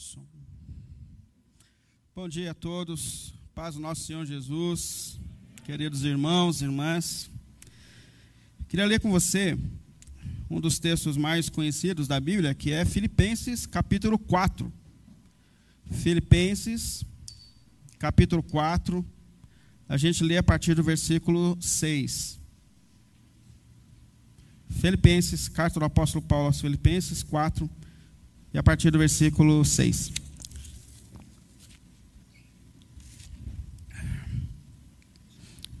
Som. Bom dia a todos, paz do nosso Senhor Jesus, queridos irmãos irmãs. Queria ler com você um dos textos mais conhecidos da Bíblia, que é Filipenses, capítulo 4. Filipenses, capítulo 4, a gente lê a partir do versículo 6. Filipenses, carta do apóstolo Paulo aos Filipenses 4, e a partir do versículo 6.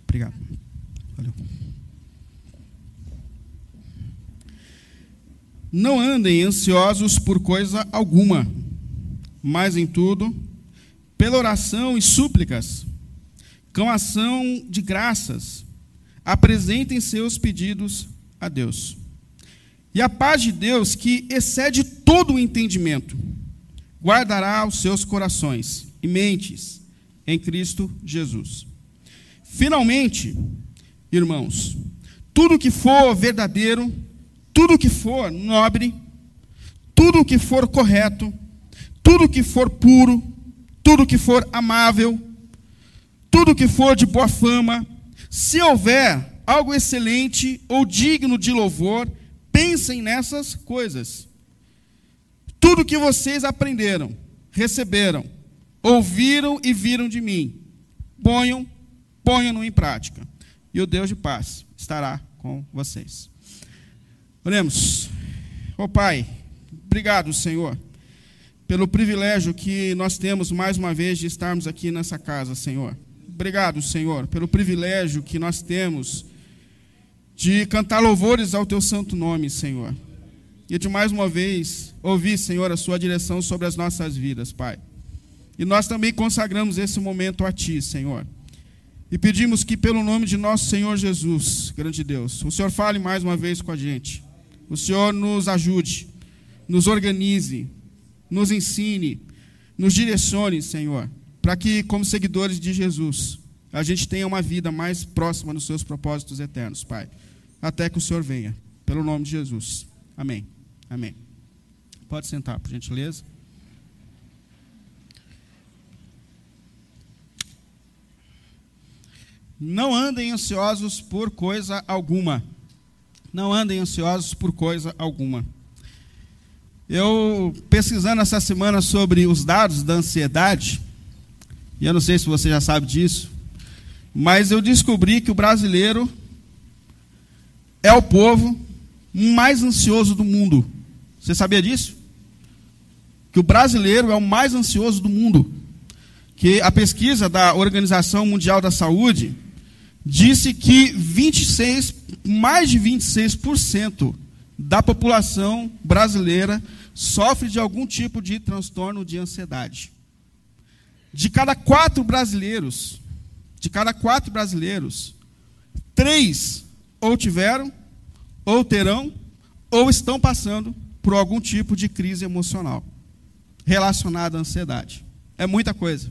Obrigado. Valeu. Não andem ansiosos por coisa alguma, mas em tudo, pela oração e súplicas, com ação de graças, apresentem seus pedidos a Deus. E a paz de Deus, que excede todo o entendimento, guardará os seus corações e mentes em Cristo Jesus. Finalmente, irmãos, tudo que for verdadeiro, tudo que for nobre, tudo que for correto, tudo que for puro, tudo que for amável, tudo que for de boa fama, se houver algo excelente ou digno de louvor, pensem nessas coisas. Tudo que vocês aprenderam, receberam, ouviram e viram de mim, ponham, ponham-no em prática. E o Deus de paz estará com vocês. Oremos. Ó oh, Pai, obrigado, Senhor, pelo privilégio que nós temos mais uma vez de estarmos aqui nessa casa, Senhor. Obrigado, Senhor, pelo privilégio que nós temos de cantar louvores ao teu santo nome, Senhor. E de mais uma vez ouvir, Senhor, a sua direção sobre as nossas vidas, Pai. E nós também consagramos esse momento a ti, Senhor. E pedimos que, pelo nome de nosso Senhor Jesus, grande Deus, o Senhor fale mais uma vez com a gente. O Senhor nos ajude, nos organize, nos ensine, nos direcione, Senhor, para que, como seguidores de Jesus, a gente tenha uma vida mais próxima dos seus propósitos eternos, Pai até que o Senhor venha. Pelo nome de Jesus. Amém. Amém. Pode sentar, por gentileza. Não andem ansiosos por coisa alguma. Não andem ansiosos por coisa alguma. Eu, pesquisando essa semana sobre os dados da ansiedade, e eu não sei se você já sabe disso, mas eu descobri que o brasileiro é o povo mais ansioso do mundo. Você sabia disso? Que o brasileiro é o mais ansioso do mundo. Que a pesquisa da Organização Mundial da Saúde disse que 26, mais de 26% da população brasileira sofre de algum tipo de transtorno de ansiedade. De cada quatro brasileiros, de cada quatro brasileiros, três ou tiveram, ou terão, ou estão passando por algum tipo de crise emocional relacionada à ansiedade. É muita coisa.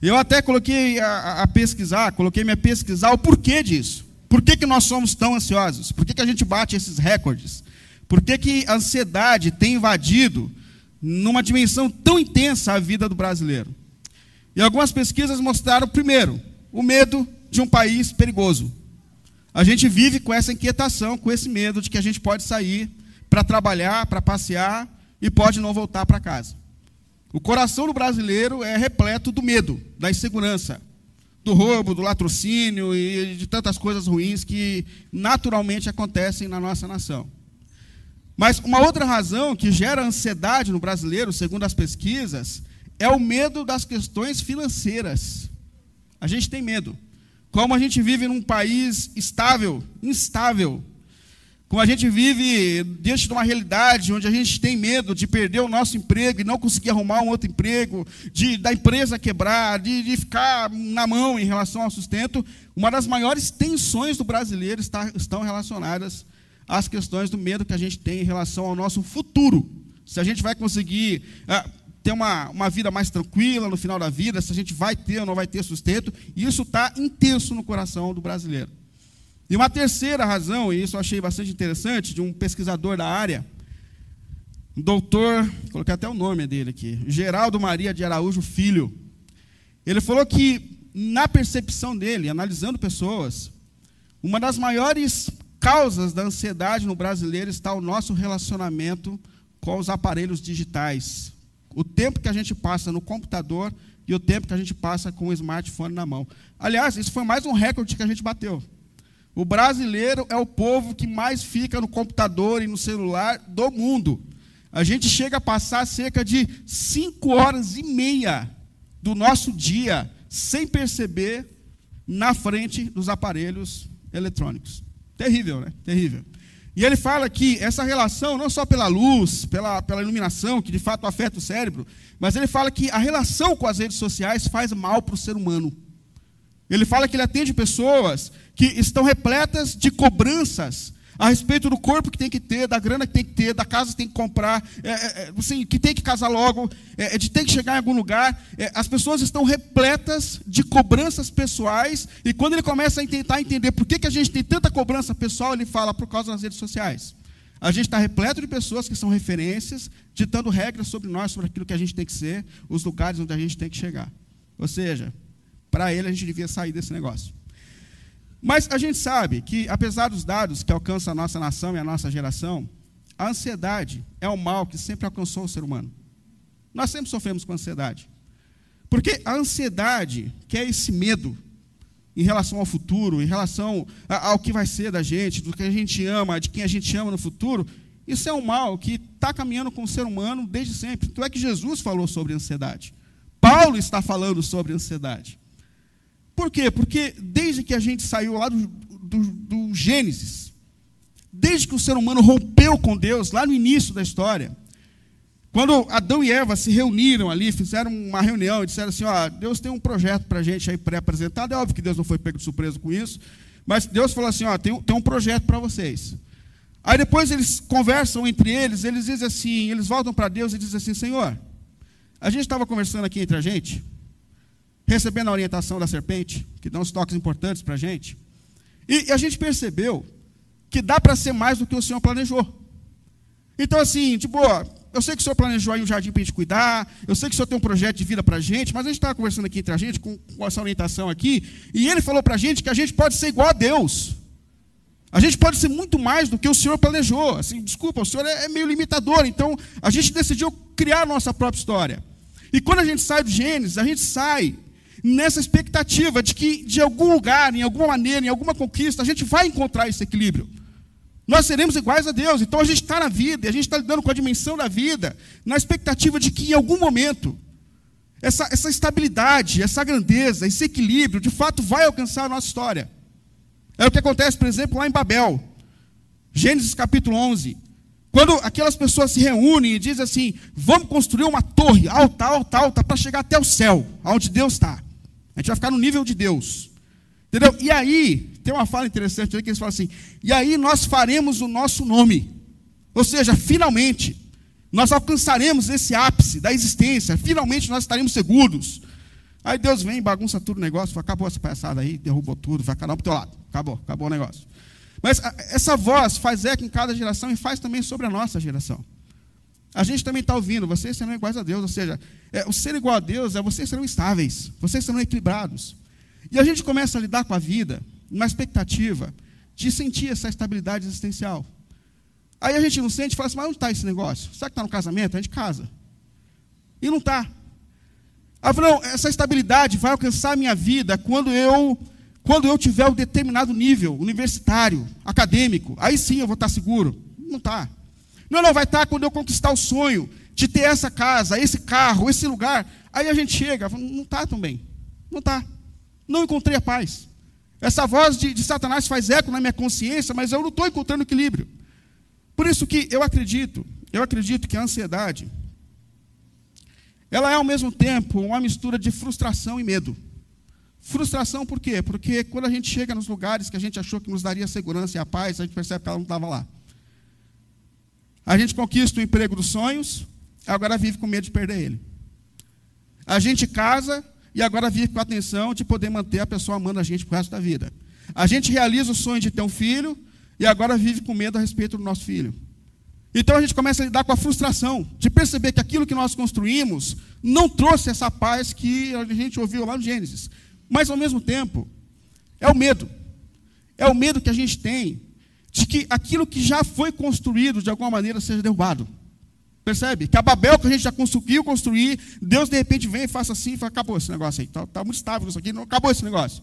Eu até coloquei a, a pesquisar, coloquei-me a pesquisar o porquê disso. Por que, que nós somos tão ansiosos? Por que, que a gente bate esses recordes? Por que, que a ansiedade tem invadido numa dimensão tão intensa a vida do brasileiro? E algumas pesquisas mostraram, primeiro, o medo de um país perigoso a gente vive com essa inquietação, com esse medo de que a gente pode sair para trabalhar, para passear e pode não voltar para casa. O coração do brasileiro é repleto do medo, da insegurança, do roubo, do latrocínio e de tantas coisas ruins que naturalmente acontecem na nossa nação. Mas uma outra razão que gera ansiedade no brasileiro, segundo as pesquisas, é o medo das questões financeiras. A gente tem medo. Como a gente vive num país estável, instável. Como a gente vive diante de uma realidade onde a gente tem medo de perder o nosso emprego e não conseguir arrumar um outro emprego, de da empresa quebrar, de, de ficar na mão em relação ao sustento, uma das maiores tensões do brasileiro está, estão relacionadas às questões do medo que a gente tem em relação ao nosso futuro. Se a gente vai conseguir. Ah, ter uma, uma vida mais tranquila no final da vida, se a gente vai ter ou não vai ter sustento, e isso está intenso no coração do brasileiro. E uma terceira razão, e isso eu achei bastante interessante, de um pesquisador da área, doutor, coloquei até o nome dele aqui, Geraldo Maria de Araújo Filho. Ele falou que, na percepção dele, analisando pessoas, uma das maiores causas da ansiedade no brasileiro está o nosso relacionamento com os aparelhos digitais. O tempo que a gente passa no computador e o tempo que a gente passa com o smartphone na mão. Aliás, isso foi mais um recorde que a gente bateu. O brasileiro é o povo que mais fica no computador e no celular do mundo. A gente chega a passar cerca de cinco horas e meia do nosso dia sem perceber na frente dos aparelhos eletrônicos. Terrível, né? Terrível. E ele fala que essa relação, não só pela luz, pela, pela iluminação, que de fato afeta o cérebro, mas ele fala que a relação com as redes sociais faz mal para o ser humano. Ele fala que ele atende pessoas que estão repletas de cobranças a respeito do corpo que tem que ter, da grana que tem que ter, da casa que tem que comprar, é, é, é assim, que tem que casar logo, é, é, de ter que chegar em algum lugar. É, as pessoas estão repletas de cobranças pessoais, e quando ele começa a tentar entender por que, que a gente tem tanta cobrança pessoal, ele fala por causa das redes sociais. A gente está repleto de pessoas que são referências, ditando regras sobre nós, sobre aquilo que a gente tem que ser, os lugares onde a gente tem que chegar. Ou seja, para ele a gente devia sair desse negócio. Mas a gente sabe que, apesar dos dados que alcançam a nossa nação e a nossa geração, a ansiedade é um mal que sempre alcançou o ser humano. Nós sempre sofremos com ansiedade. Porque a ansiedade, que é esse medo em relação ao futuro, em relação ao que vai ser da gente, do que a gente ama, de quem a gente ama no futuro, isso é um mal que está caminhando com o ser humano desde sempre. Então é que Jesus falou sobre ansiedade. Paulo está falando sobre ansiedade. Por quê? Porque desde que a gente saiu lá do, do, do Gênesis, desde que o ser humano rompeu com Deus, lá no início da história, quando Adão e Eva se reuniram ali, fizeram uma reunião e disseram assim: ó, Deus tem um projeto para a gente aí pré-apresentado. É óbvio que Deus não foi pego de surpresa com isso, mas Deus falou assim: ó, tem, tem um projeto para vocês. Aí depois eles conversam entre eles, eles dizem assim, eles voltam para Deus e dizem assim: Senhor, a gente estava conversando aqui entre a gente, recebendo a orientação da serpente, que dá uns toques importantes para a gente. E, e a gente percebeu que dá para ser mais do que o Senhor planejou. Então, assim, de boa, eu sei que o Senhor planejou aí um jardim para a gente cuidar, eu sei que o Senhor tem um projeto de vida para a gente, mas a gente estava conversando aqui entre a gente, com, com essa orientação aqui, e ele falou para a gente que a gente pode ser igual a Deus. A gente pode ser muito mais do que o Senhor planejou. Assim, desculpa, o Senhor é, é meio limitador, então a gente decidiu criar a nossa própria história. E quando a gente sai do Gênesis, a gente sai nessa expectativa de que, de algum lugar, em alguma maneira, em alguma conquista, a gente vai encontrar esse equilíbrio. Nós seremos iguais a Deus. Então a gente está na vida, a gente está lidando com a dimensão da vida, na expectativa de que em algum momento, essa, essa estabilidade, essa grandeza, esse equilíbrio, de fato vai alcançar a nossa história. É o que acontece, por exemplo, lá em Babel. Gênesis capítulo 11. Quando aquelas pessoas se reúnem e dizem assim: vamos construir uma torre alta, alta, alta, para chegar até o céu, aonde Deus está. A gente vai ficar no nível de Deus. Entendeu? E aí, tem uma fala interessante aí que eles falam assim: e aí nós faremos o nosso nome. Ou seja, finalmente, nós alcançaremos esse ápice da existência, finalmente nós estaremos seguros. Aí Deus vem, bagunça tudo o negócio, fala, acabou essa palhaçada aí, derrubou tudo, vai cada um para o teu lado. Acabou, acabou o negócio. Mas essa voz faz eco em cada geração e faz também sobre a nossa geração. A gente também está ouvindo, vocês serão iguais a Deus, ou seja, é, o ser igual a Deus é vocês serão estáveis, vocês serão equilibrados. E a gente começa a lidar com a vida uma expectativa de sentir essa estabilidade existencial. Aí a gente não sente e fala assim, mas onde está esse negócio? Será que está no casamento? A gente casa. E não está. Aí não, essa estabilidade vai alcançar a minha vida quando eu quando eu tiver um determinado nível universitário, acadêmico. Aí sim eu vou estar seguro. Não está. Não, não, vai estar quando eu conquistar o sonho de ter essa casa, esse carro, esse lugar. Aí a gente chega, não está também. Não está. Não encontrei a paz. Essa voz de, de Satanás faz eco na minha consciência, mas eu não estou encontrando equilíbrio. Por isso que eu acredito, eu acredito que a ansiedade, ela é ao mesmo tempo uma mistura de frustração e medo. Frustração por quê? Porque quando a gente chega nos lugares que a gente achou que nos daria segurança e a paz, a gente percebe que ela não estava lá. A gente conquista o emprego dos sonhos, agora vive com medo de perder ele. A gente casa e agora vive com a atenção de poder manter a pessoa amando a gente pro resto da vida. A gente realiza o sonho de ter um filho e agora vive com medo a respeito do nosso filho. Então a gente começa a lidar com a frustração de perceber que aquilo que nós construímos não trouxe essa paz que a gente ouviu lá no Gênesis. Mas ao mesmo tempo, é o medo. É o medo que a gente tem de que aquilo que já foi construído de alguma maneira seja derrubado. Percebe? Que a Babel que a gente já conseguiu construir, Deus de repente vem e faça assim e fala: acabou esse negócio aí, está tá muito estável isso aqui, não acabou esse negócio.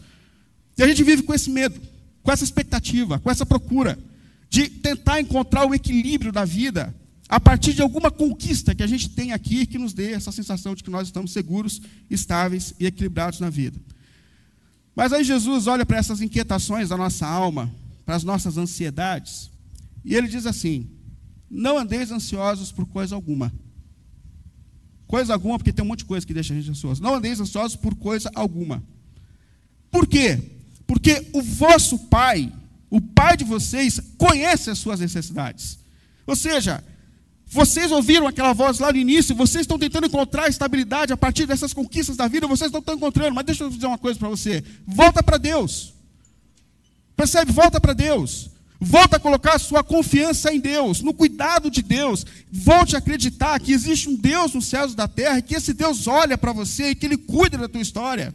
E a gente vive com esse medo, com essa expectativa, com essa procura de tentar encontrar o equilíbrio da vida a partir de alguma conquista que a gente tem aqui que nos dê essa sensação de que nós estamos seguros, estáveis e equilibrados na vida. Mas aí Jesus olha para essas inquietações da nossa alma, para as nossas ansiedades, e ele diz assim: Não andeis ansiosos por coisa alguma. Coisa alguma, porque tem um monte de coisa que deixa a gente ansioso. Não andeis ansiosos por coisa alguma. Por quê? Porque o vosso Pai o pai de vocês conhece as suas necessidades. Ou seja, vocês ouviram aquela voz lá no início, vocês estão tentando encontrar estabilidade a partir dessas conquistas da vida, vocês não estão encontrando, mas deixa eu dizer uma coisa para você: volta para Deus. Percebe? Volta para Deus. Volta a colocar sua confiança em Deus, no cuidado de Deus. Volte a acreditar que existe um Deus nos céus da terra, e que esse Deus olha para você e que Ele cuida da tua história.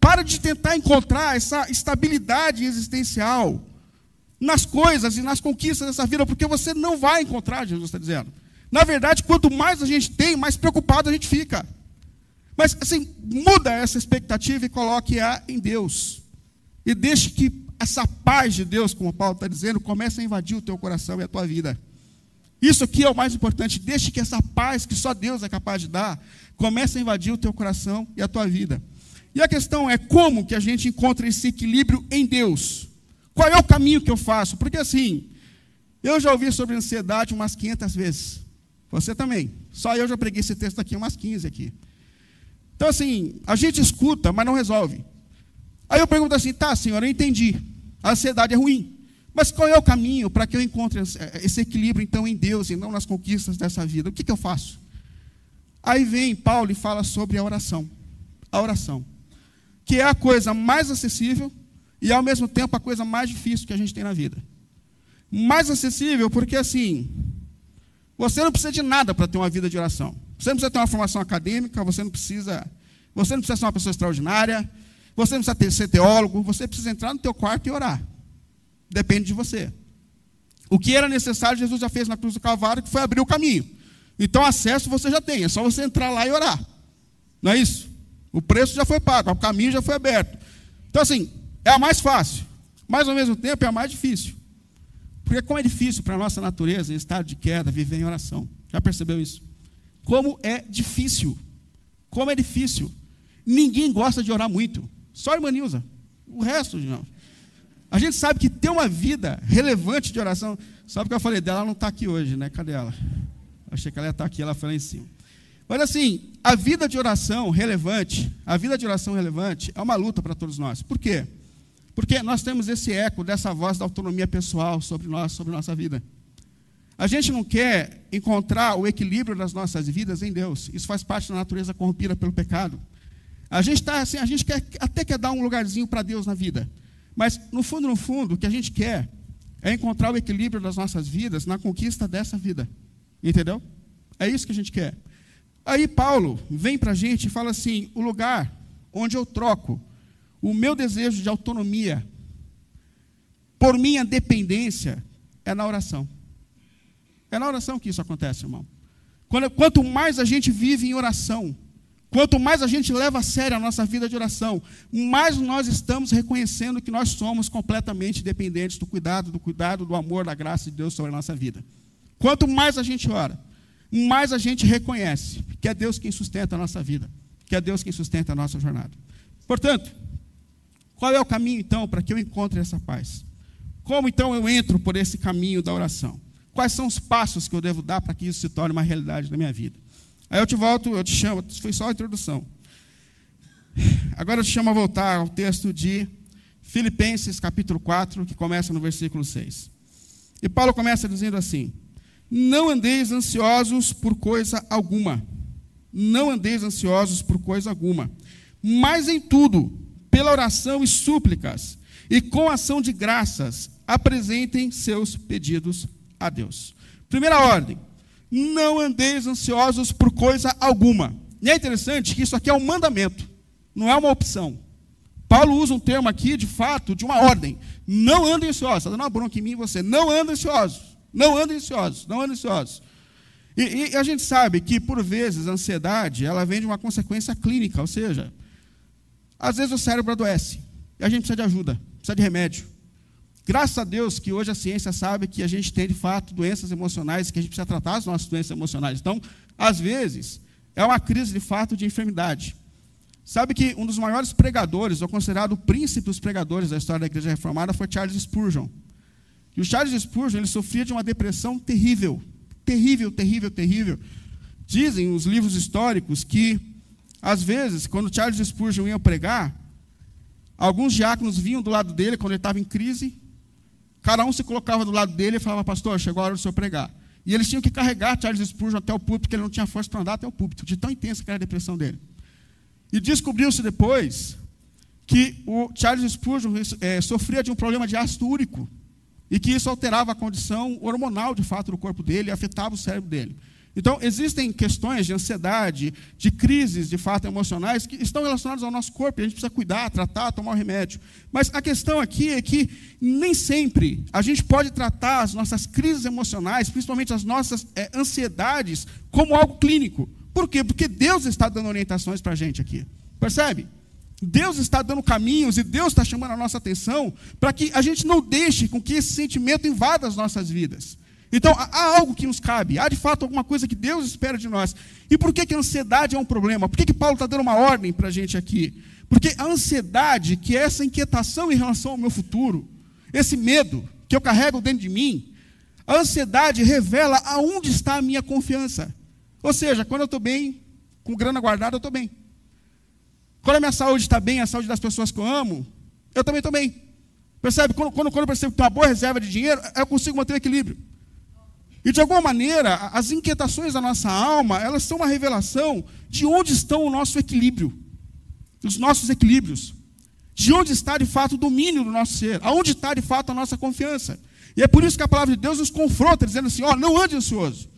Para de tentar encontrar essa estabilidade existencial nas coisas e nas conquistas dessa vida, porque você não vai encontrar, Jesus está dizendo. Na verdade, quanto mais a gente tem, mais preocupado a gente fica. Mas, assim, muda essa expectativa e coloque-a em Deus. E deixe que essa paz de Deus, como Paulo está dizendo, comece a invadir o teu coração e a tua vida. Isso aqui é o mais importante. Deixe que essa paz que só Deus é capaz de dar, comece a invadir o teu coração e a tua vida. E a questão é como que a gente encontra esse equilíbrio em Deus. Qual é o caminho que eu faço? Porque assim, eu já ouvi sobre ansiedade umas 500 vezes. Você também. Só eu já preguei esse texto aqui umas 15 aqui. Então assim, a gente escuta, mas não resolve. Aí eu pergunto assim, tá, senhor, eu entendi. A ansiedade é ruim. Mas qual é o caminho para que eu encontre esse equilíbrio, então, em Deus e não nas conquistas dessa vida? O que, que eu faço? Aí vem Paulo e fala sobre a oração. A oração. Que é a coisa mais acessível e ao mesmo tempo a coisa mais difícil que a gente tem na vida. Mais acessível porque assim, você não precisa de nada para ter uma vida de oração. Você não precisa ter uma formação acadêmica, você não precisa, você não precisa ser uma pessoa extraordinária, você não precisa ter, ser teólogo, você precisa entrar no teu quarto e orar. Depende de você. O que era necessário, Jesus já fez na cruz do Calvário, que foi abrir o caminho. Então, acesso você já tem, é só você entrar lá e orar. Não é isso? O preço já foi pago, o caminho já foi aberto. Então, assim, é a mais fácil, mas ao mesmo tempo é a mais difícil. Porque como é difícil para a nossa natureza, em estado de queda, viver em oração. Já percebeu isso? Como é difícil. Como é difícil. Ninguém gosta de orar muito. Só a irmã Nilza. O resto, não. A gente sabe que ter uma vida relevante de oração. Sabe o que eu falei dela? Ela não está aqui hoje, né? Cadê ela? Achei que ela ia estar tá aqui, ela foi lá em cima. Mas assim, a vida de oração relevante, a vida de oração relevante é uma luta para todos nós. Por quê? Porque nós temos esse eco dessa voz da autonomia pessoal sobre nós, sobre nossa vida. A gente não quer encontrar o equilíbrio das nossas vidas em Deus. Isso faz parte da natureza corrompida pelo pecado. A gente está assim, a gente quer até quer dar um lugarzinho para Deus na vida. Mas no fundo, no fundo, o que a gente quer é encontrar o equilíbrio das nossas vidas na conquista dessa vida. Entendeu? É isso que a gente quer. Aí Paulo vem para a gente e fala assim: o lugar onde eu troco o meu desejo de autonomia por minha dependência é na oração. É na oração que isso acontece, irmão. Quanto mais a gente vive em oração, quanto mais a gente leva a sério a nossa vida de oração, mais nós estamos reconhecendo que nós somos completamente dependentes do cuidado, do cuidado, do amor, da graça de Deus sobre a nossa vida. Quanto mais a gente ora, mais a gente reconhece que é Deus quem sustenta a nossa vida, que é Deus quem sustenta a nossa jornada. Portanto, qual é o caminho, então, para que eu encontre essa paz? Como, então, eu entro por esse caminho da oração? Quais são os passos que eu devo dar para que isso se torne uma realidade na minha vida? Aí eu te volto, eu te chamo, foi só a introdução. Agora eu te chamo a voltar ao texto de Filipenses, capítulo 4, que começa no versículo 6. E Paulo começa dizendo assim: Não andeis ansiosos por coisa alguma. Não andeis ansiosos por coisa alguma. Mas em tudo, pela oração e súplicas, e com ação de graças, apresentem seus pedidos a Deus. Primeira ordem: não andeis ansiosos por coisa alguma. E é interessante que isso aqui é um mandamento, não é uma opção. Paulo usa um termo aqui, de fato, de uma ordem. Não andem ansiosos. Está dando uma bronca em mim e você. Não andem ansiosos. Não andem ansiosos. Não andem ansiosos. E, e, a gente sabe que, por vezes, a ansiedade ela vem de uma consequência clínica, ou seja, às vezes o cérebro adoece e a gente precisa de ajuda, precisa de remédio. Graças a Deus que hoje a ciência sabe que a gente tem, de fato, doenças emocionais, que a gente precisa tratar as nossas doenças emocionais. Então, às vezes, é uma crise de fato de enfermidade. Sabe que um dos maiores pregadores, ou considerado o príncipe dos pregadores da história da Igreja Reformada, foi Charles Spurgeon. E o Charles Spurgeon ele sofria de uma depressão terrível. Terrível, terrível, terrível. Dizem os livros históricos que, às vezes, quando Charles Spurgeon ia pregar, alguns diáconos vinham do lado dele quando ele estava em crise, cada um se colocava do lado dele e falava, pastor, chegou a hora do senhor pregar. E eles tinham que carregar Charles Spurgeon até o púlpito, porque ele não tinha força para andar até o púlpito, de tão intensa que era a depressão dele. E descobriu-se depois que o Charles Spurgeon é, sofria de um problema de ácido úrico e que isso alterava a condição hormonal, de fato, do corpo dele e afetava o cérebro dele. Então, existem questões de ansiedade, de crises, de fato, emocionais, que estão relacionadas ao nosso corpo, e a gente precisa cuidar, tratar, tomar o remédio. Mas a questão aqui é que nem sempre a gente pode tratar as nossas crises emocionais, principalmente as nossas é, ansiedades, como algo clínico. Por quê? Porque Deus está dando orientações para a gente aqui. Percebe? Deus está dando caminhos e Deus está chamando a nossa atenção para que a gente não deixe com que esse sentimento invada as nossas vidas. Então, há algo que nos cabe, há de fato alguma coisa que Deus espera de nós. E por que, que a ansiedade é um problema? Por que, que Paulo está dando uma ordem para a gente aqui? Porque a ansiedade, que é essa inquietação em relação ao meu futuro, esse medo que eu carrego dentro de mim, a ansiedade revela aonde está a minha confiança. Ou seja, quando eu estou bem, com grana guardada, eu estou bem. Quando a minha saúde está bem, a saúde das pessoas que eu amo, eu também estou bem. Percebe? Quando, quando, quando eu percebo que tem uma boa reserva de dinheiro, eu consigo manter o equilíbrio. E de alguma maneira, as inquietações da nossa alma, elas são uma revelação de onde estão o nosso equilíbrio, os nossos equilíbrios. De onde está de fato o domínio do nosso ser, aonde está de fato a nossa confiança. E é por isso que a palavra de Deus nos confronta, dizendo assim: ó, oh, não ande ansioso.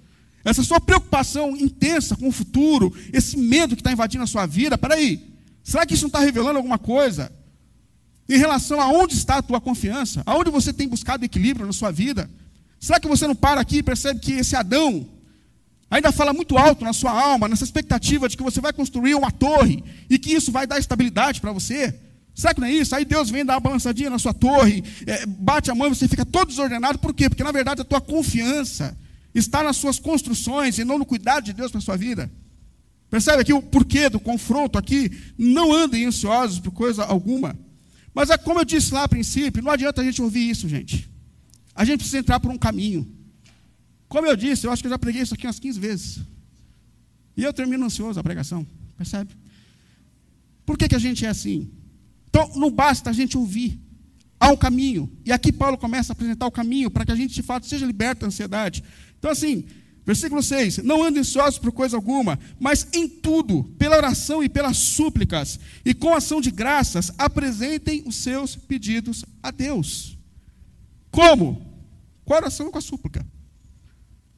Essa sua preocupação intensa com o futuro, esse medo que está invadindo a sua vida, peraí, Será que isso não está revelando alguma coisa em relação a onde está a tua confiança? Aonde você tem buscado equilíbrio na sua vida? Será que você não para aqui e percebe que esse Adão ainda fala muito alto na sua alma, nessa expectativa de que você vai construir uma torre e que isso vai dar estabilidade para você? Será que não é isso? Aí Deus vem dar uma balançadinha na sua torre, é, bate a mão e você fica todo desordenado. Por quê? Porque na verdade a tua confiança está nas suas construções e não no cuidado de Deus para a sua vida. Percebe aqui o porquê do confronto aqui? Não andem ansiosos por coisa alguma. Mas é como eu disse lá a princípio, não adianta a gente ouvir isso, gente. A gente precisa entrar por um caminho. Como eu disse, eu acho que eu já preguei isso aqui umas 15 vezes. E eu termino ansioso a pregação. Percebe? Por que, que a gente é assim? Então, não basta a gente ouvir. Há um caminho. E aqui Paulo começa a apresentar o caminho para que a gente, de fato, seja liberto da ansiedade. Então, assim, Versículo 6: Não andem ansiosos por coisa alguma, mas em tudo, pela oração e pelas súplicas, e com ação de graças, apresentem os seus pedidos a Deus. Como? Com a oração e com a súplica.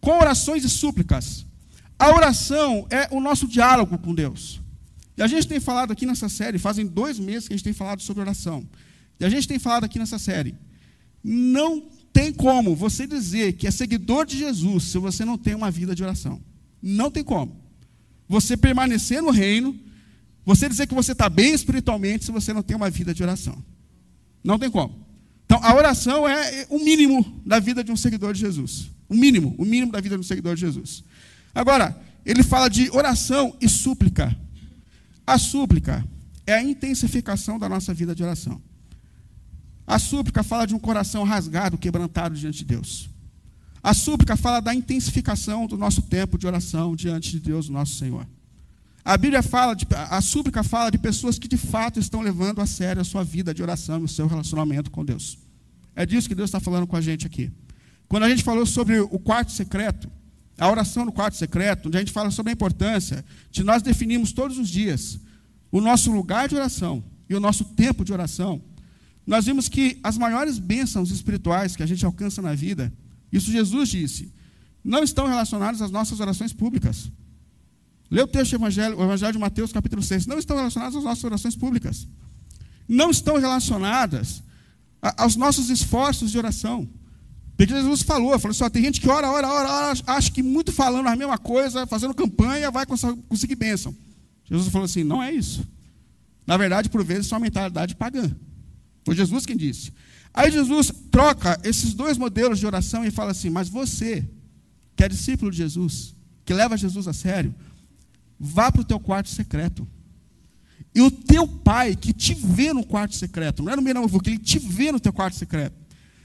Com orações e súplicas. A oração é o nosso diálogo com Deus. E a gente tem falado aqui nessa série, fazem dois meses que a gente tem falado sobre oração. E a gente tem falado aqui nessa série. Não tem como você dizer que é seguidor de Jesus se você não tem uma vida de oração. Não tem como. Você permanecer no reino, você dizer que você está bem espiritualmente se você não tem uma vida de oração. Não tem como. Então, a oração é o mínimo da vida de um seguidor de Jesus. O mínimo, o mínimo da vida de um seguidor de Jesus. Agora, ele fala de oração e súplica. A súplica é a intensificação da nossa vida de oração. A súplica fala de um coração rasgado, quebrantado diante de Deus. A súplica fala da intensificação do nosso tempo de oração diante de Deus, nosso Senhor. A Bíblia fala, de, a súplica fala de pessoas que de fato estão levando a sério a sua vida de oração o seu relacionamento com Deus. É disso que Deus está falando com a gente aqui. Quando a gente falou sobre o quarto secreto, a oração no quarto secreto, onde a gente fala sobre a importância de nós definirmos todos os dias o nosso lugar de oração e o nosso tempo de oração, nós vimos que as maiores bênçãos espirituais que a gente alcança na vida, isso Jesus disse, não estão relacionadas às nossas orações públicas. Lê o texto do Evangelho, o Evangelho de Mateus, capítulo 6. Não estão relacionadas às nossas orações públicas. Não estão relacionadas aos nossos esforços de oração. Porque Jesus falou, falou assim, tem gente que ora, ora, ora, ora, acha que muito falando a mesma coisa, fazendo campanha, vai conseguir bênção. Jesus falou assim, não é isso. Na verdade, por vezes, é uma mentalidade pagã. Foi Jesus quem disse. Aí Jesus troca esses dois modelos de oração e fala assim, mas você, que é discípulo de Jesus, que leva Jesus a sério, vá para o teu quarto secreto. E o teu pai que te vê no quarto secreto, não é no meio da que ele te vê no teu quarto secreto.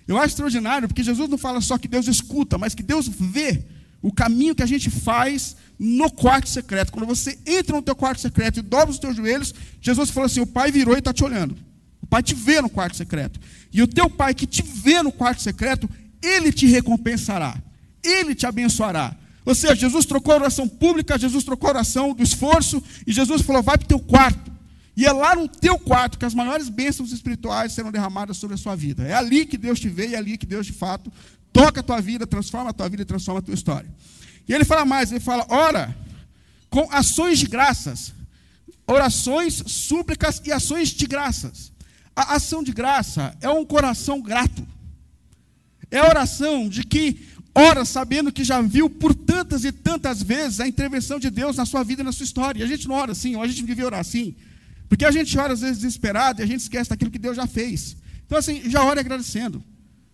Eu acho extraordinário, porque Jesus não fala só que Deus escuta, mas que Deus vê o caminho que a gente faz no quarto secreto. Quando você entra no teu quarto secreto e dobra os teus joelhos, Jesus falou assim: o pai virou e está te olhando. O pai te vê no quarto secreto. E o teu pai que te vê no quarto secreto, ele te recompensará. Ele te abençoará. Ou seja, Jesus trocou a oração pública, Jesus trocou a oração do esforço, e Jesus falou: vai para o teu quarto. E é lá no teu quarto que as maiores bênçãos espirituais serão derramadas sobre a sua vida. É ali que Deus te vê e é ali que Deus, de fato, toca a tua vida, transforma a tua vida e transforma a tua história. E ele fala mais: ele fala, ora, com ações de graças, orações, súplicas e ações de graças. A ação de graça é um coração grato. É a oração de que ora sabendo que já viu por tantas e tantas vezes a intervenção de Deus na sua vida e na sua história. E a gente não ora assim, a gente devia orar assim. Porque a gente ora às vezes desesperado e a gente esquece daquilo que Deus já fez. Então, assim, já ore agradecendo.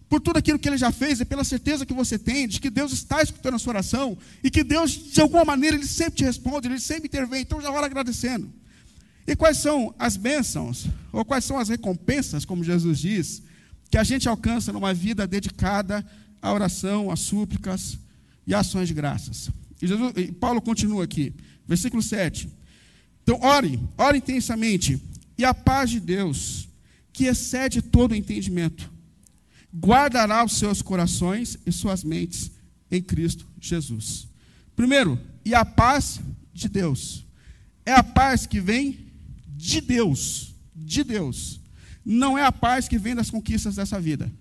Por tudo aquilo que Ele já fez e pela certeza que você tem de que Deus está escutando a sua oração e que Deus, de alguma maneira, Ele sempre te responde, Ele sempre intervém. Então, já ora agradecendo. E quais são as bênçãos, ou quais são as recompensas, como Jesus diz, que a gente alcança numa vida dedicada a oração, a súplicas e ações de graças. E, Jesus, e Paulo continua aqui, versículo 7. Então, ore, ore intensamente, e a paz de Deus, que excede todo o entendimento, guardará os seus corações e suas mentes em Cristo Jesus. Primeiro, e a paz de Deus. É a paz que vem de Deus, de Deus. Não é a paz que vem das conquistas dessa vida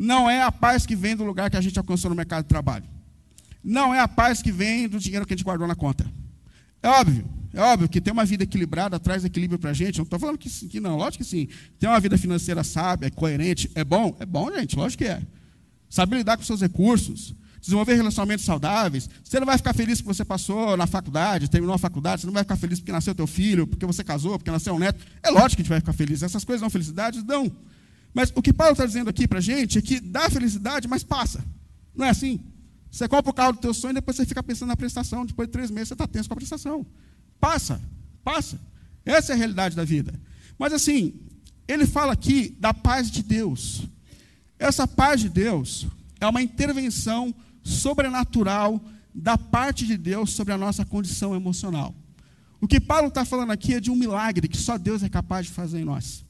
não é a paz que vem do lugar que a gente alcançou no mercado de trabalho. Não é a paz que vem do dinheiro que a gente guardou na conta. É óbvio, é óbvio que ter uma vida equilibrada traz equilíbrio para a gente. Não estou falando que, que não, lógico que sim. Ter uma vida financeira sábia, coerente, é bom? É bom, gente, lógico que é. Saber lidar com seus recursos, desenvolver relacionamentos saudáveis. Você não vai ficar feliz porque você passou na faculdade, terminou a faculdade, você não vai ficar feliz porque nasceu teu filho, porque você casou, porque nasceu um neto. É lógico que a gente vai ficar feliz. Essas coisas dão felicidade? Dão. Mas o que Paulo está dizendo aqui para a gente é que dá felicidade, mas passa. Não é assim? Você compra o carro do teu sonho e depois você fica pensando na prestação. Depois de três meses você está tenso com a prestação. Passa, passa. Essa é a realidade da vida. Mas assim, ele fala aqui da paz de Deus. Essa paz de Deus é uma intervenção sobrenatural da parte de Deus sobre a nossa condição emocional. O que Paulo está falando aqui é de um milagre que só Deus é capaz de fazer em nós.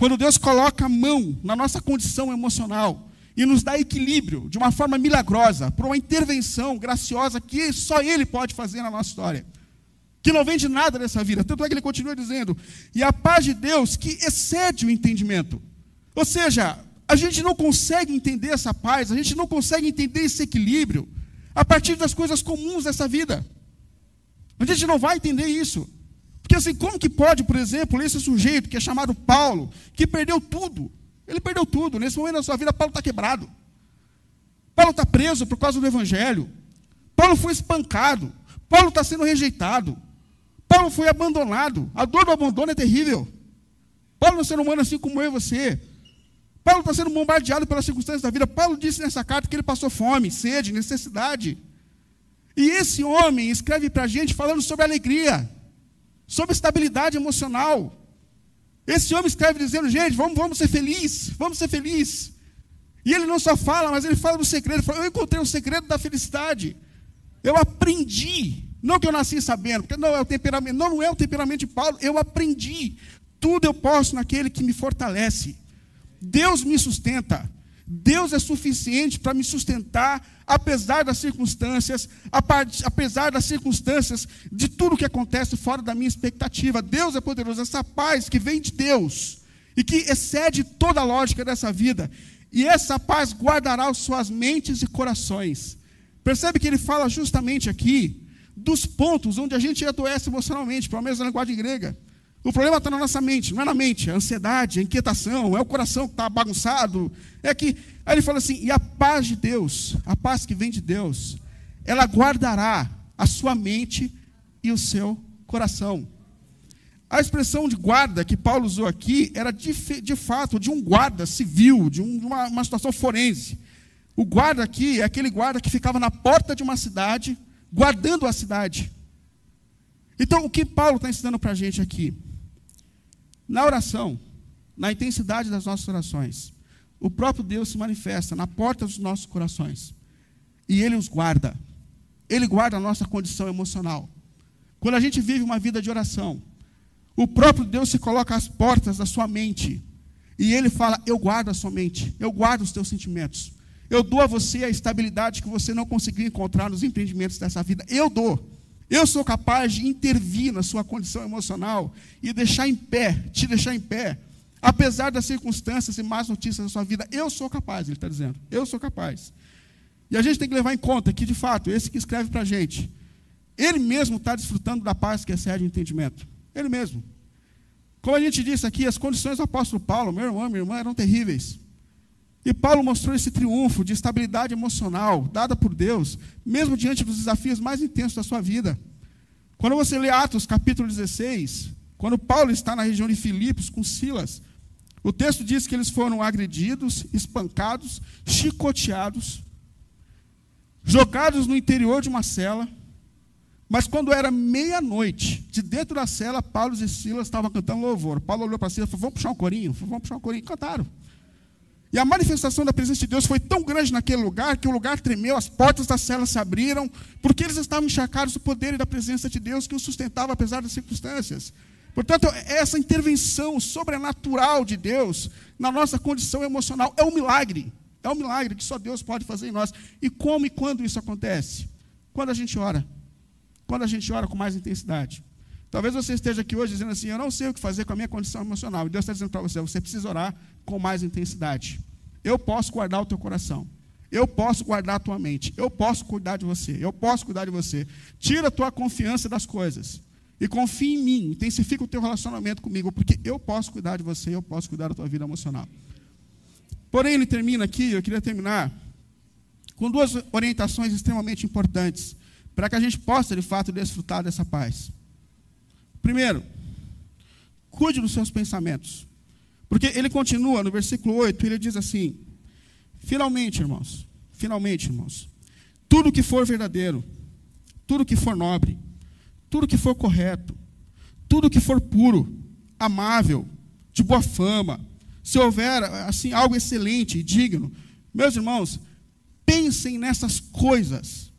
Quando Deus coloca a mão na nossa condição emocional e nos dá equilíbrio de uma forma milagrosa, por uma intervenção graciosa que só Ele pode fazer na nossa história, que não vem de nada dessa vida. Tanto é que ele continua dizendo: e a paz de Deus que excede o entendimento. Ou seja, a gente não consegue entender essa paz, a gente não consegue entender esse equilíbrio a partir das coisas comuns dessa vida. A gente não vai entender isso. Porque assim, como que pode, por exemplo, esse sujeito que é chamado Paulo, que perdeu tudo, ele perdeu tudo, nesse momento da sua vida, Paulo está quebrado. Paulo está preso por causa do Evangelho. Paulo foi espancado. Paulo está sendo rejeitado. Paulo foi abandonado. A dor do abandono é terrível. Paulo é um ser humano assim como eu e você. Paulo está sendo bombardeado pelas circunstâncias da vida. Paulo disse nessa carta que ele passou fome, sede, necessidade. E esse homem escreve para a gente falando sobre alegria sobre estabilidade emocional. Esse homem escreve dizendo, gente, vamos, vamos ser felizes, vamos ser felizes. E ele não só fala, mas ele fala do segredo. Fala, eu encontrei o segredo da felicidade. Eu aprendi. Não que eu nasci sabendo, porque não é o temperamento, não é o temperamento de Paulo, eu aprendi. Tudo eu posso naquele que me fortalece. Deus me sustenta. Deus é suficiente para me sustentar, apesar das circunstâncias, apesar das circunstâncias, de tudo que acontece fora da minha expectativa. Deus é poderoso. Essa paz que vem de Deus e que excede toda a lógica dessa vida, E essa paz guardará suas mentes e corações. Percebe que ele fala justamente aqui dos pontos onde a gente adoece emocionalmente, menos na linguagem grega. O problema está na nossa mente, não é na mente, a ansiedade, a inquietação, é o coração que está bagunçado. É que. Aí ele fala assim: e a paz de Deus, a paz que vem de Deus, ela guardará a sua mente e o seu coração. A expressão de guarda que Paulo usou aqui era de, de fato de um guarda civil, de, um, uma, uma situação forense. O guarda aqui é aquele guarda que ficava na porta de uma cidade, guardando a cidade. Então, o que Paulo está ensinando para a gente aqui? Na oração, na intensidade das nossas orações, o próprio Deus se manifesta na porta dos nossos corações. E Ele os guarda. Ele guarda a nossa condição emocional. Quando a gente vive uma vida de oração, o próprio Deus se coloca às portas da sua mente. E ele fala: Eu guardo a sua mente, eu guardo os teus sentimentos. Eu dou a você a estabilidade que você não conseguiu encontrar nos empreendimentos dessa vida. Eu dou. Eu sou capaz de intervir na sua condição emocional e deixar em pé, te deixar em pé, apesar das circunstâncias e más notícias da sua vida. Eu sou capaz, ele está dizendo. Eu sou capaz. E a gente tem que levar em conta que, de fato, esse que escreve para a gente, ele mesmo está desfrutando da paz que excede o entendimento. Ele mesmo. Como a gente disse aqui, as condições do apóstolo Paulo, meu irmão, minha irmã, eram terríveis. E Paulo mostrou esse triunfo de estabilidade emocional dada por Deus, mesmo diante dos desafios mais intensos da sua vida. Quando você lê Atos capítulo 16, quando Paulo está na região de Filipos com Silas, o texto diz que eles foram agredidos, espancados, chicoteados, jogados no interior de uma cela, mas quando era meia-noite, de dentro da cela, Paulo e Silas estavam cantando louvor. Paulo olhou para Silas e falou: Vamos puxar um corinho? Vamos puxar um corinho. Cantaram. E a manifestação da presença de Deus foi tão grande naquele lugar que o lugar tremeu, as portas da cela se abriram, porque eles estavam encharcados do poder e da presença de Deus que os sustentava apesar das circunstâncias. Portanto, essa intervenção sobrenatural de Deus na nossa condição emocional é um milagre. É um milagre que só Deus pode fazer em nós. E como e quando isso acontece? Quando a gente ora quando a gente ora com mais intensidade. Talvez você esteja aqui hoje dizendo assim: Eu não sei o que fazer com a minha condição emocional. E Deus está dizendo para você: Você precisa orar com mais intensidade. Eu posso guardar o teu coração. Eu posso guardar a tua mente. Eu posso cuidar de você. Eu posso cuidar de você. Tira a tua confiança das coisas. E confie em mim. Intensifica o teu relacionamento comigo. Porque eu posso cuidar de você. Eu posso cuidar da tua vida emocional. Porém, ele termina aqui. Eu queria terminar com duas orientações extremamente importantes para que a gente possa, de fato, desfrutar dessa paz. Primeiro, cuide dos seus pensamentos. Porque ele continua no versículo 8, ele diz assim: Finalmente, irmãos, finalmente, irmãos, tudo que for verdadeiro, tudo que for nobre, tudo que for correto, tudo que for puro, amável, de boa fama, se houver assim algo excelente e digno, meus irmãos, pensem nessas coisas.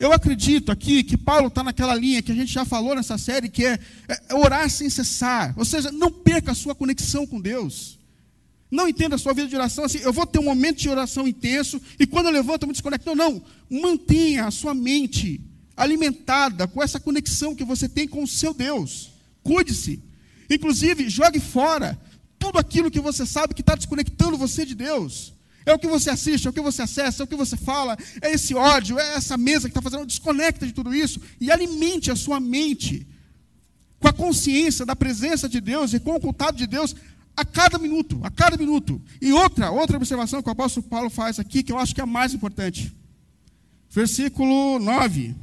Eu acredito aqui que Paulo está naquela linha que a gente já falou nessa série, que é, é orar sem cessar. Ou seja, não perca a sua conexão com Deus. Não entenda a sua vida de oração assim, eu vou ter um momento de oração intenso e quando eu levanto eu me desconecto. Não, não. Mantenha a sua mente alimentada com essa conexão que você tem com o seu Deus. Cuide-se. Inclusive, jogue fora tudo aquilo que você sabe que está desconectando você de Deus. É o que você assiste, é o que você acessa, é o que você fala, é esse ódio, é essa mesa que está fazendo. Desconecta de tudo isso e alimente a sua mente com a consciência da presença de Deus e com o contato de Deus a cada minuto, a cada minuto. E outra, outra observação que o apóstolo Paulo faz aqui, que eu acho que é a mais importante. Versículo 9.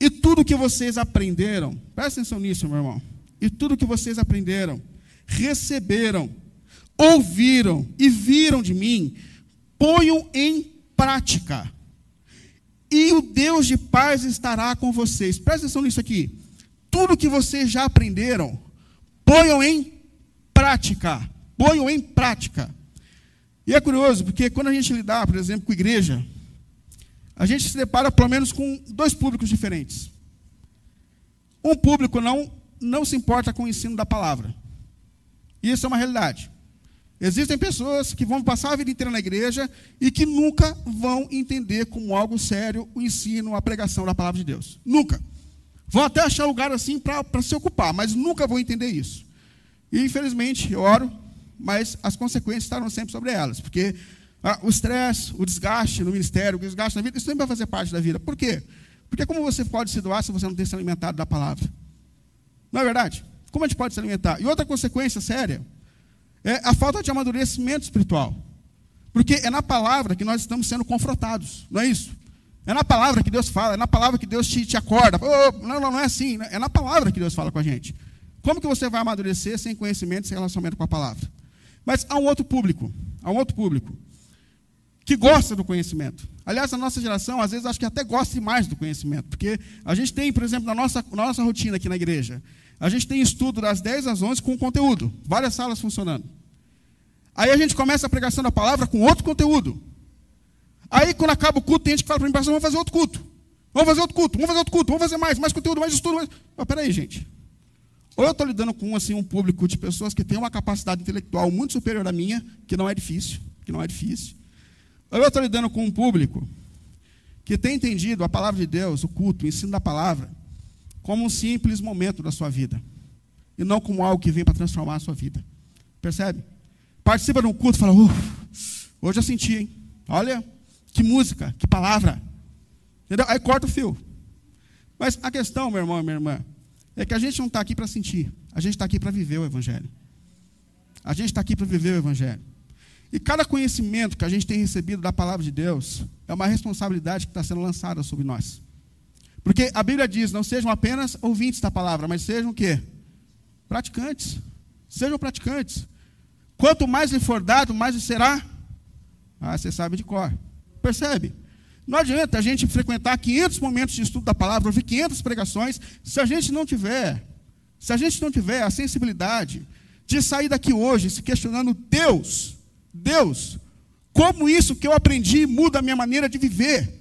E tudo que vocês aprenderam, presta atenção nisso, meu irmão. E tudo que vocês aprenderam, receberam, ouviram e viram de mim, ponham em prática. E o Deus de paz estará com vocês. Presta atenção nisso aqui. Tudo que vocês já aprenderam, ponham em prática. Ponham em prática. E é curioso, porque quando a gente lidar, por exemplo, com igreja, a gente se depara pelo menos com dois públicos diferentes. Um público não, não se importa com o ensino da palavra. E isso é uma realidade. Existem pessoas que vão passar a vida inteira na igreja e que nunca vão entender como algo sério o ensino, a pregação da palavra de Deus. Nunca. Vão até achar lugar assim para se ocupar, mas nunca vão entender isso. E infelizmente, eu oro, mas as consequências estarão sempre sobre elas, porque ah, o estresse, o desgaste no ministério, o desgaste na vida, isso sempre vai fazer parte da vida. Por quê? Porque como você pode se doar se você não tem se alimentado da palavra? Não é verdade? Como a gente pode se alimentar? E outra consequência séria é a falta de amadurecimento espiritual. Porque é na palavra que nós estamos sendo confrontados, não é isso? É na palavra que Deus fala, é na palavra que Deus te, te acorda. Oh, não, não, é assim. Né? É na palavra que Deus fala com a gente. Como que você vai amadurecer sem conhecimento, sem relacionamento com a palavra? Mas há um outro público, há um outro público que gosta do conhecimento. Aliás, a nossa geração, às vezes, acho que até gosta mais do conhecimento, porque a gente tem, por exemplo, na nossa, na nossa rotina aqui na igreja, a gente tem estudo das 10 às 11 com conteúdo, várias salas funcionando. Aí a gente começa a pregação da palavra com outro conteúdo. Aí, quando acaba o culto, tem gente que fala para mim, pastor, vamos fazer outro culto. Vamos fazer outro culto, vamos fazer outro culto, vamos fazer mais, mais conteúdo, mais estudo. Mais... Oh, peraí, gente. Ou eu estou lidando com assim, um público de pessoas que têm uma capacidade intelectual muito superior à minha, que não é difícil, que não é difícil. Ou eu estou lidando com um público que tem entendido a palavra de Deus, o culto, o ensino da palavra, como um simples momento da sua vida. E não como algo que vem para transformar a sua vida. Percebe? Participa de um culto e fala, hoje eu senti, hein? Olha, que música, que palavra. Entendeu? Aí corta o fio. Mas a questão, meu irmão minha irmã, é que a gente não está aqui para sentir, a gente está aqui para viver o Evangelho. A gente está aqui para viver o Evangelho. E cada conhecimento que a gente tem recebido da palavra de Deus é uma responsabilidade que está sendo lançada sobre nós. Porque a Bíblia diz: não sejam apenas ouvintes da palavra, mas sejam o quê? Praticantes. Sejam praticantes. Quanto mais lhe for dado, mais lhe será. Ah, você sabe de cor. Percebe? Não adianta a gente frequentar 500 momentos de estudo da palavra, ouvir 500 pregações, se a gente não tiver, se a gente não tiver a sensibilidade de sair daqui hoje se questionando Deus, Deus, como isso que eu aprendi muda a minha maneira de viver?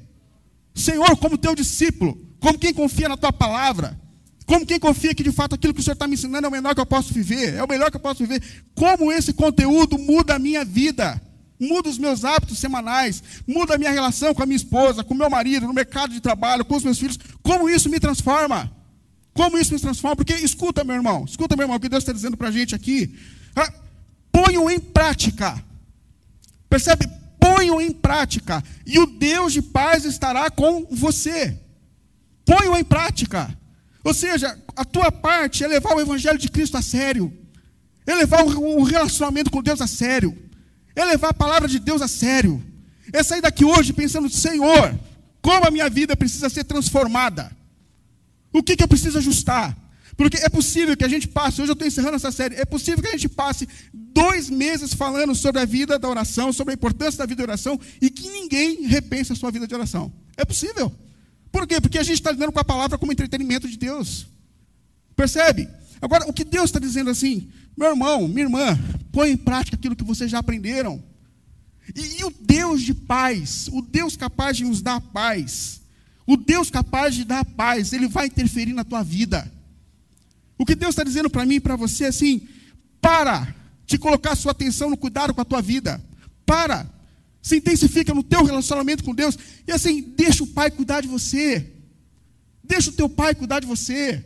Senhor, como teu discípulo, como quem confia na tua palavra, como quem confia que de fato aquilo que o Senhor está me ensinando é o melhor que eu posso viver, é o melhor que eu posso viver. Como esse conteúdo muda a minha vida, muda os meus hábitos semanais, muda a minha relação com a minha esposa, com o meu marido, no mercado de trabalho, com os meus filhos. Como isso me transforma? Como isso me transforma? Porque escuta, meu irmão, escuta, meu irmão, o que Deus está dizendo para a gente aqui. Ah, ponham em prática Percebe? Ponham em prática. E o Deus de paz estará com você. Ponham em prática. Ou seja, a tua parte é levar o Evangelho de Cristo a sério. É levar o relacionamento com Deus a sério. É levar a palavra de Deus a sério. É sair daqui hoje pensando, Senhor, como a minha vida precisa ser transformada. O que, que eu preciso ajustar? Porque é possível que a gente passe, hoje eu estou encerrando essa série, é possível que a gente passe dois meses falando sobre a vida da oração, sobre a importância da vida de oração, e que ninguém repense a sua vida de oração. É possível. Por quê? Porque a gente está lidando com a palavra como entretenimento de Deus. Percebe? Agora, o que Deus está dizendo assim, meu irmão, minha irmã, põe em prática aquilo que vocês já aprenderam. E, e o Deus de paz, o Deus capaz de nos dar paz, o Deus capaz de dar paz, ele vai interferir na tua vida. O que Deus está dizendo para mim e para você é assim: para de colocar sua atenção no cuidado com a tua vida. Para. Se intensifica no teu relacionamento com Deus. E assim, deixa o Pai cuidar de você. Deixa o teu Pai cuidar de você.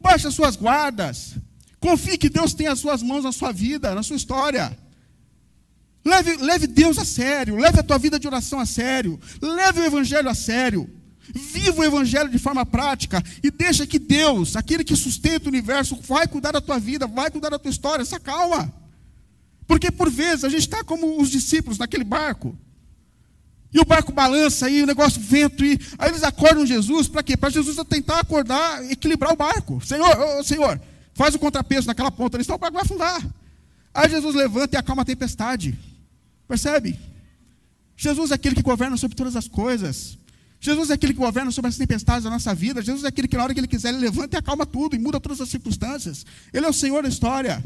Baixa as suas guardas. Confie que Deus tem as suas mãos na sua vida, na sua história. Leve, leve Deus a sério. Leve a tua vida de oração a sério. Leve o Evangelho a sério. Viva o Evangelho de forma prática e deixa que Deus, aquele que sustenta o universo, vai cuidar da tua vida, vai cuidar da tua história. Se calma. Porque por vezes a gente está como os discípulos naquele barco. E o barco balança aí, o negócio vento, e aí eles acordam Jesus, para quê? Para Jesus tentar acordar, equilibrar o barco. Senhor, oh, Senhor, faz o contrapeso naquela ponta, senão o barco vai afundar. Aí Jesus levanta e acalma a tempestade. Percebe? Jesus é aquele que governa sobre todas as coisas. Jesus é aquele que governa sobre as tempestades da nossa vida. Jesus é aquele que, na hora que Ele quiser, Ele levanta e acalma tudo e muda todas as circunstâncias. Ele é o Senhor da história.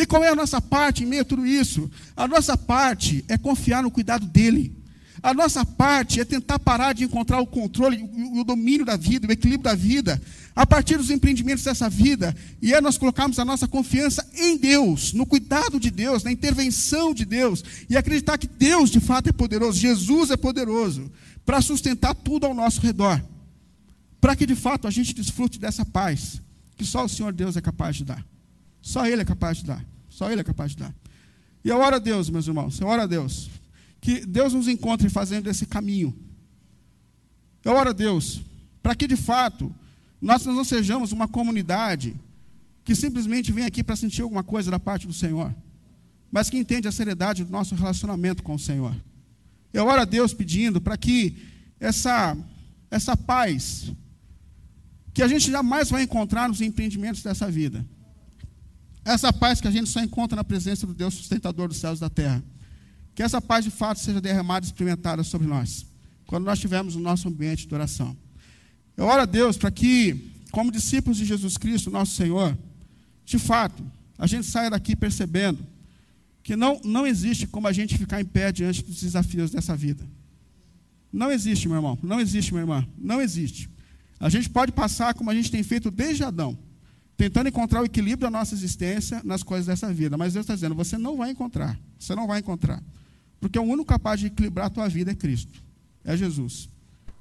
E qual é a nossa parte em meio a tudo isso? A nossa parte é confiar no cuidado dEle. A nossa parte é tentar parar de encontrar o controle, o domínio da vida, o equilíbrio da vida, a partir dos empreendimentos dessa vida, e é nós colocarmos a nossa confiança em Deus, no cuidado de Deus, na intervenção de Deus, e acreditar que Deus de fato é poderoso, Jesus é poderoso para sustentar tudo ao nosso redor, para que de fato a gente desfrute dessa paz que só o Senhor Deus é capaz de dar. Só Ele é capaz de dar. Só Ele é capaz de dar. E eu oro a Deus, meus irmãos, eu oro a Deus, que Deus nos encontre fazendo esse caminho. Eu oro a Deus, para que de fato nós não sejamos uma comunidade que simplesmente vem aqui para sentir alguma coisa da parte do Senhor, mas que entende a seriedade do nosso relacionamento com o Senhor. Eu oro a Deus pedindo para que essa, essa paz, que a gente jamais vai encontrar nos empreendimentos dessa vida, essa paz que a gente só encontra na presença do Deus sustentador dos céus e da terra, que essa paz de fato seja derramada e experimentada sobre nós, quando nós estivermos no nosso ambiente de oração. Eu oro a Deus para que, como discípulos de Jesus Cristo, nosso Senhor, de fato, a gente saia daqui percebendo que não, não existe como a gente ficar em pé diante dos desafios dessa vida. Não existe, meu irmão, não existe, minha irmã, não existe. A gente pode passar como a gente tem feito desde Adão, tentando encontrar o equilíbrio da nossa existência nas coisas dessa vida. Mas Deus está dizendo: você não vai encontrar, você não vai encontrar. Porque o único capaz de equilibrar a tua vida é Cristo, é Jesus.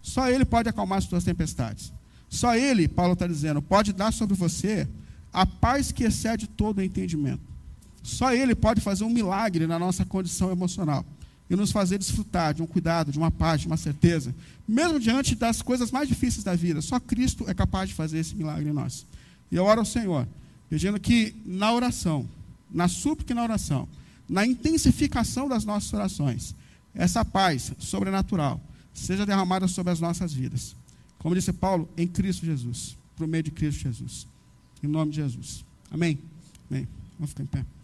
Só Ele pode acalmar as tuas tempestades. Só Ele, Paulo está dizendo, pode dar sobre você a paz que excede todo o entendimento. Só Ele pode fazer um milagre na nossa condição emocional e nos fazer desfrutar de um cuidado, de uma paz, de uma certeza, mesmo diante das coisas mais difíceis da vida. Só Cristo é capaz de fazer esse milagre em nós. E eu oro ao Senhor, pedindo que na oração, na súplica e na oração, na intensificação das nossas orações, essa paz sobrenatural seja derramada sobre as nossas vidas. Como disse Paulo, em Cristo Jesus, por meio de Cristo Jesus. Em nome de Jesus. Amém? Amém. Vamos ficar em pé.